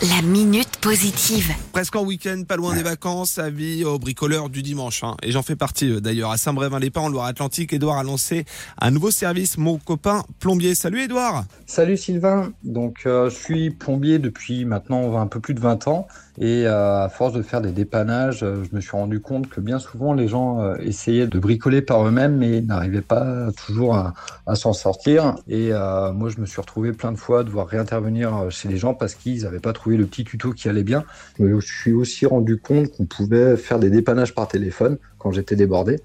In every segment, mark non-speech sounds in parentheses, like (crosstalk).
La minute positive. Presque en week-end, pas loin des vacances, avis aux bricoleurs du dimanche. hein. Et j'en fais partie euh, d'ailleurs. À Saint-Brévin-les-Pins, en Loire-Atlantique, Edouard a lancé un nouveau service, mon copain plombier. Salut Edouard Salut Sylvain, donc euh, je suis plombier depuis maintenant un peu plus de 20 ans et euh, à force de faire des dépannages, euh, je me suis rendu compte que bien souvent les gens euh, essayaient de bricoler par eux-mêmes mais n'arrivaient pas toujours à, à s'en sortir et moi je me suis retrouvé plein de fois à devoir réintervenir chez les gens parce qu'ils n'avaient pas trouvé le petit tuto qui allait bien. Je me suis aussi rendu compte qu'on pouvait faire des dépannages par téléphone quand j'étais débordé.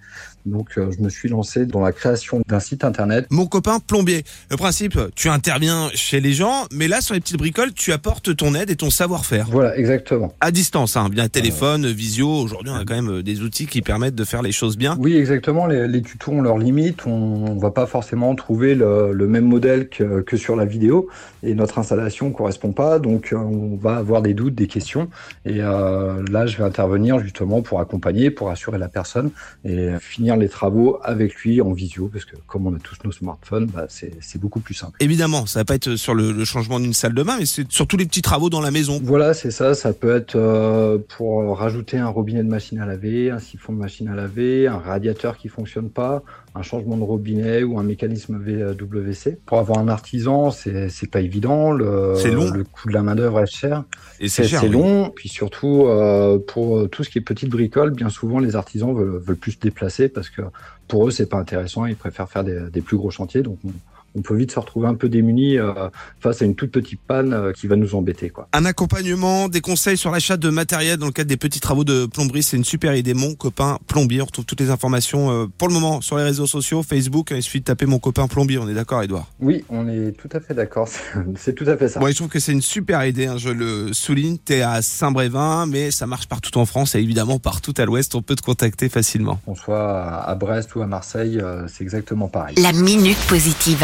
Donc je me suis lancé dans la création d'un site internet Mon copain plombier. Le principe, tu interviens chez les gens, mais là, sur les petites bricoles, tu apportes ton aide et ton savoir-faire. Voilà, exactement. À distance, hein, bien téléphone, visio. Aujourd'hui, on a quand même euh, des outils qui permettent de faire les choses bien. Oui, exactement. Les, les tutos ont leurs limites. On ne va pas forcément trouver le, le même modèle que, que sur la vidéo et notre installation ne correspond pas. Donc, euh, on va avoir des doutes, des questions. Et euh, là, je vais intervenir justement pour accompagner, pour assurer la personne et finir les travaux avec lui en visio parce que comme on a tous nos smartphones, bah, c'est c'est beaucoup plus simple. Évidemment, ça va pas être sur le, le changement d'une salle de bain, mais c'est sur tous les petits travaux dans la maison. Voilà, c'est ça. Ça peut être euh, pour rajouter un robinet de machine à laver, un siphon de machine à laver, un radiateur qui fonctionne pas, un changement de robinet ou un mécanisme VWC. Pour avoir un artisan, c'est pas évident. Le, C'est long. Le coût de la main d'œuvre est cher. Et c'est C'est c'est oui. long. Puis surtout euh, pour tout ce qui est petite bricole, bien souvent les artisans veulent, veulent plus se déplacer parce que pour eux c'est pas intéressant. Ils préfèrent faire des, des plus gros chantiers. Donc on, on peut vite se retrouver un peu démunis euh, face à une toute petite panne euh, qui va nous embêter quoi. Un accompagnement, des conseils sur l'achat de matériel dans le cadre des petits travaux de plomberie, c'est une super idée. Mon copain plombier, on retrouve toutes les informations euh, pour le moment sur les réseaux sociaux, Facebook. Il suffit de taper mon copain plombier. On est d'accord, Edouard Oui, on est tout à fait d'accord. (laughs) C'est- tout à fait ça. Bon, je trouve que c'est une super idée. hein, je le souligne. T'es à Saint-Brévin, mais ça marche partout en France et évidemment partout à l'Ouest. On peut te contacter facilement. Qu'on soit à Brest ou à Marseille, euh, c'est exactement pareil. La minute positive.